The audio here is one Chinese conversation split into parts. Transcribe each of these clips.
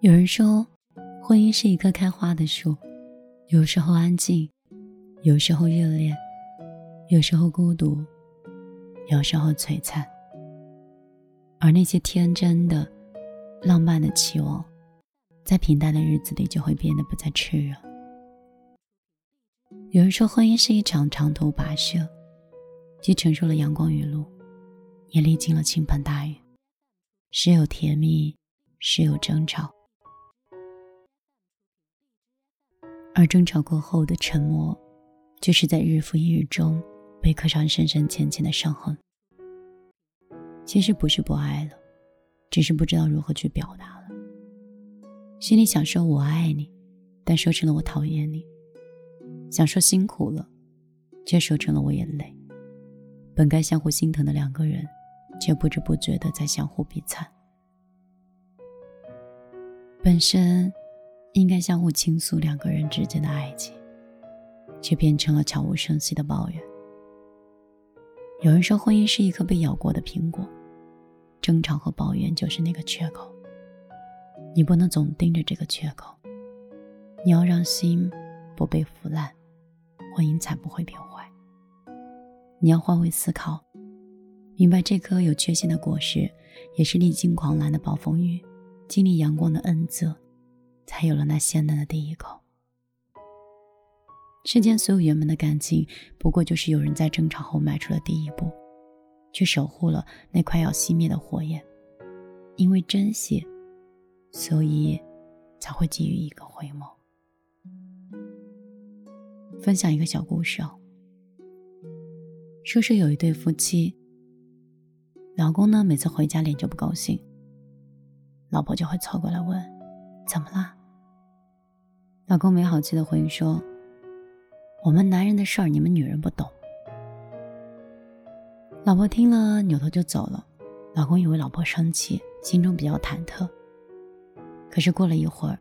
有人说，婚姻是一棵开花的树，有时候安静，有时候热烈，有时候孤独，有时候璀璨。而那些天真的、浪漫的期望，在平淡的日子里就会变得不再炽热。有人说，婚姻是一场长途跋涉，既承受了阳光雨露，也历经了倾盆大雨，时有甜蜜，时有争吵。而争吵过后的沉默，就是在日复一日中被刻上深深浅浅的伤痕。其实不是不爱了，只是不知道如何去表达了。心里想说我爱你，但说成了我讨厌你；想说辛苦了，却说成了我也累。本该相互心疼的两个人，却不知不觉的在相互比惨。本身。应该相互倾诉两个人之间的爱情，却变成了悄无声息的抱怨。有人说，婚姻是一颗被咬过的苹果，争吵和抱怨就是那个缺口。你不能总盯着这个缺口，你要让心不被腐烂，婚姻才不会变坏。你要换位思考，明白这颗有缺陷的果实，也是历经狂澜的暴风雨，经历阳光的恩泽。才有了那鲜嫩的第一口。世间所有圆满的感情，不过就是有人在争吵后迈出了第一步，去守护了那快要熄灭的火焰。因为珍惜，所以才会给予一个回眸。分享一个小故事哦。说是有一对夫妻，老公呢每次回家脸就不高兴，老婆就会凑过来问。怎么了？老公没好气的回应说：“我们男人的事儿，你们女人不懂。”老婆听了，扭头就走了。老公以为老婆生气，心中比较忐忑。可是过了一会儿，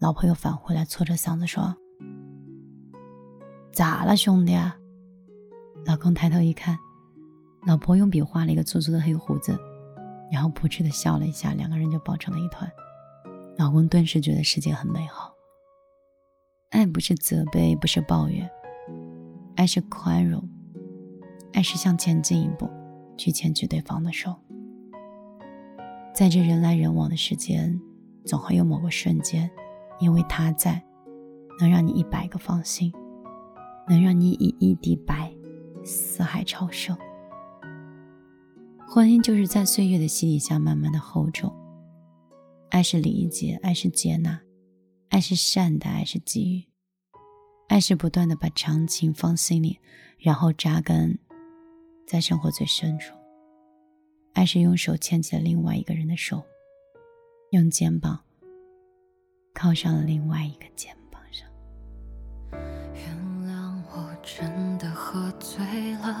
老婆又返回来，搓着嗓子说：“咋了，兄弟？”老公抬头一看，老婆用笔画了一个粗粗的黑胡子，然后扑哧的笑了一下，两个人就抱成了一团。老公顿时觉得世界很美好。爱不是责备，不是抱怨，爱是宽容，爱是向前进一步，去牵取对方的手。在这人来人往的时间，总会有某个瞬间，因为他在，能让你一百个放心，能让你以一敌百，四海超生。婚姻就是在岁月的洗礼下，慢慢的厚重。爱是理解，爱是接纳，爱是善待，爱是给予，爱是不断的把长情放心里，然后扎根在生活最深处。爱是用手牵起了另外一个人的手，用肩膀靠上了另外一个肩膀上。原谅我真的喝醉了，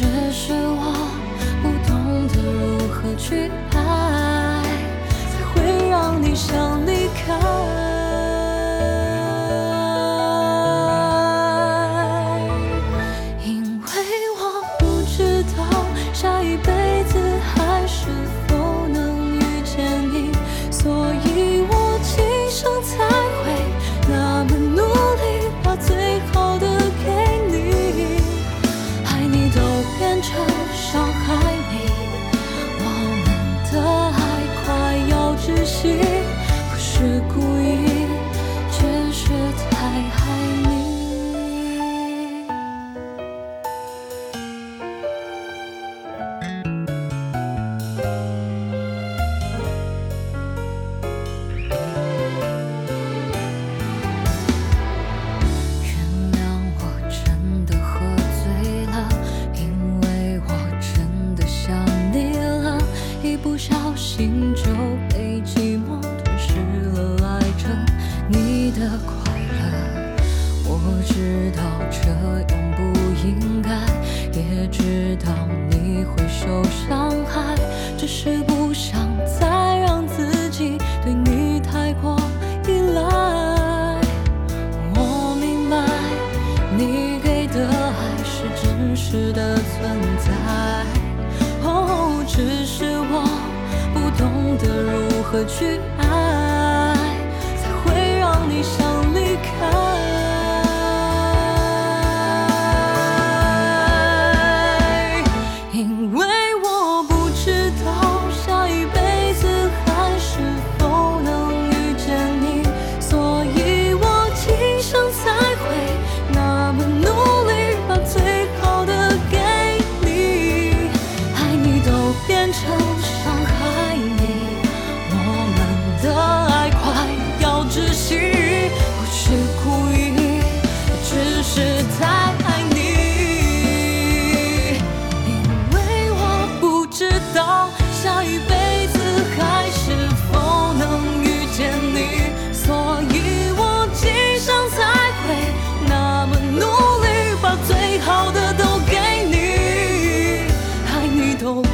只是我不懂得如何去知道这样不应该，也知道你会受伤害，只是不想再让自己对你太过依赖。我明白你给的爱是真实的存在，哦，只是我不懂得如何去爱。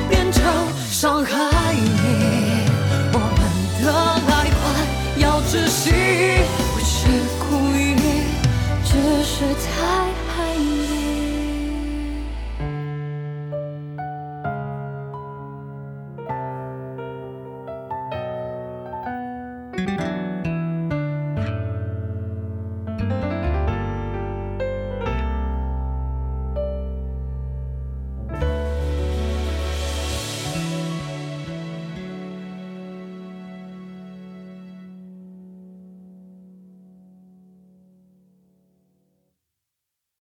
变成伤害你。我们的爱快要窒息不是故意只是太